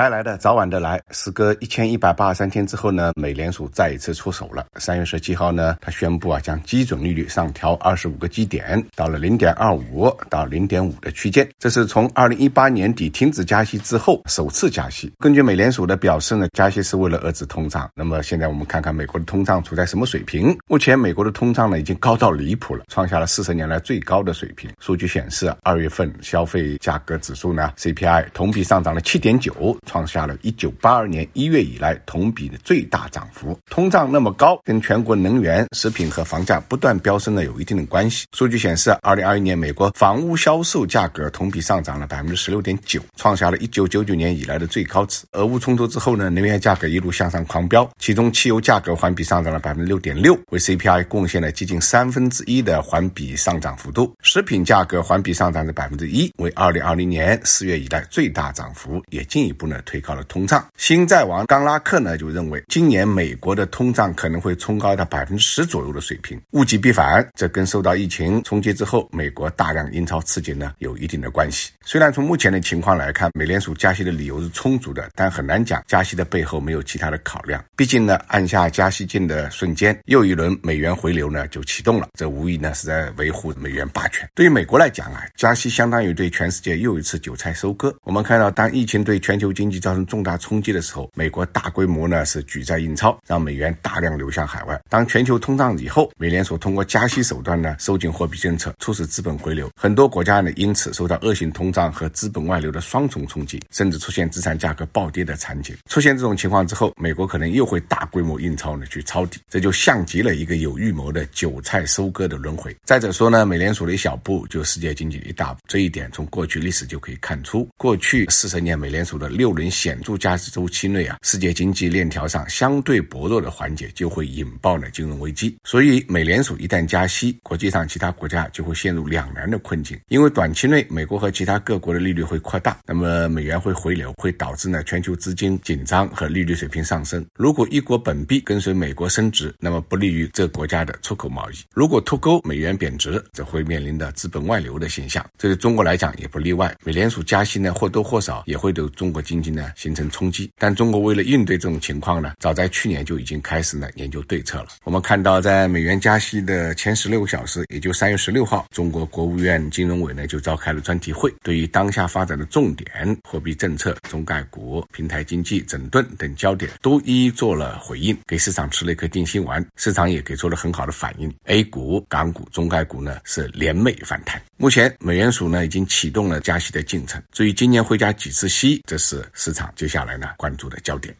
该来的早晚的来，时隔一千一百八十三天之后呢，美联储再一次出手了。三月十七号呢，他宣布啊，将基准利率上调二十五个基点，到了零点二五到零点五的区间。这是从二零一八年底停止加息之后首次加息。根据美联储的表示呢，加息是为了遏制通胀。那么现在我们看看美国的通胀处在什么水平？目前美国的通胀呢，已经高到离谱了，创下了四十年来最高的水平。数据显示，二月份消费价格指数呢，CPI 同比上涨了七点九。创下了一九八二年一月以来同比的最大涨幅。通胀那么高，跟全国能源、食品和房价不断飙升呢有一定的关系。数据显示，二零二一年美国房屋销售价格同比上涨了百分之十六点九，创下了一九九九年以来的最高值。俄乌冲突之后呢，能源价格一路向上狂飙，其中汽油价格环比上涨了百分之六点六，为 CPI 贡献了接近三分之一的环比上涨幅度。食品价格环比上涨了百分之一，为二零二零年四月以来最大涨幅，也进一步呢推高了通胀。新债王冈拉克呢就认为，今年美国的通胀可能会冲高到百分之十左右的水平，物极必反。这跟受到疫情冲击之后，美国大量印钞刺激呢有一定的关系。虽然从目前的情况来看，美联储加息的理由是充足的，但很难讲加息的背后没有其他的考量。毕竟呢，按下加息键的瞬间，又一轮美元回流呢就启动了，这无疑呢是在维护美元霸权。对于美国来讲啊，加息相当于对全世界又一次韭菜收割。我们看到，当疫情对全球经经济造成重大冲击的时候，美国大规模呢是举债印钞，让美元大量流向海外。当全球通胀以后，美联储通过加息手段呢收紧货币政策，促使资本回流。很多国家呢因此受到恶性通胀和资本外流的双重冲击，甚至出现资产价格暴跌的场景。出现这种情况之后，美国可能又会大规模印钞呢去抄底，这就像极了一个有预谋的韭菜收割的轮回。再者说呢，美联储的一小步就世界经济的一大步，这一点从过去历史就可以看出。过去四十年美联储的六轮显著加息周期内啊，世界经济链条上相对薄弱的环节就会引爆呢金融危机。所以美联储一旦加息，国际上其他国家就会陷入两难的困境。因为短期内美国和其他各国的利率会扩大，那么美元会回流，会导致呢全球资金紧张和利率水平上升。如果一国本币跟随美国升值，那么不利于这国家的出口贸易。如果脱钩，美元贬值，则会面临的资本外流的现象。这对中国来讲也不例外。美联储加息呢，或多或少也会对中国经济呢形成冲击。但中国为了应对这种情况呢，早在去年就已经开始呢研究对策了。我们看到，在美元加息的前十六个小时，也就三月十六号，中国国务院金融委呢就召开了专题会，对于当下发展的重点、货币政策、中概股、平台经济整顿等焦点，都一一做了回应，给市场吃了一颗定心丸。市场也给出了很好的反应，A 股、港股、中概股呢是连袂反弹。目前，美联储呢已经启动了加息的进程。至于今年会加几次息，这是市场接下来呢关注的焦点。